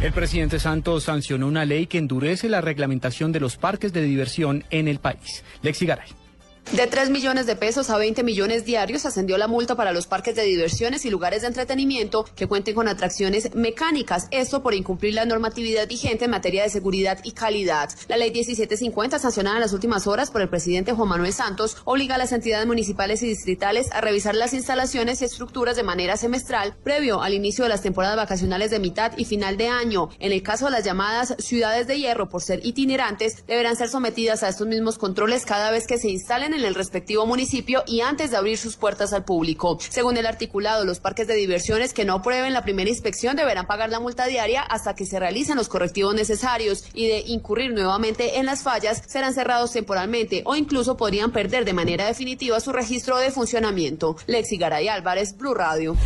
El presidente Santos sancionó una ley que endurece la reglamentación de los parques de diversión en el país. Lexi Garay. De 3 millones de pesos a 20 millones diarios ascendió la multa para los parques de diversiones y lugares de entretenimiento que cuenten con atracciones mecánicas. Esto por incumplir la normatividad vigente en materia de seguridad y calidad. La ley 1750, sancionada en las últimas horas por el presidente Juan Manuel Santos, obliga a las entidades municipales y distritales a revisar las instalaciones y estructuras de manera semestral previo al inicio de las temporadas vacacionales de mitad y final de año. En el caso de las llamadas ciudades de hierro, por ser itinerantes, deberán ser sometidas a estos mismos controles cada vez que se instalen en el respectivo municipio y antes de abrir sus puertas al público. Según el articulado, los parques de diversiones que no prueben la primera inspección deberán pagar la multa diaria hasta que se realicen los correctivos necesarios y de incurrir nuevamente en las fallas serán cerrados temporalmente o incluso podrían perder de manera definitiva su registro de funcionamiento. Lexi Garay Álvarez, Blue Radio.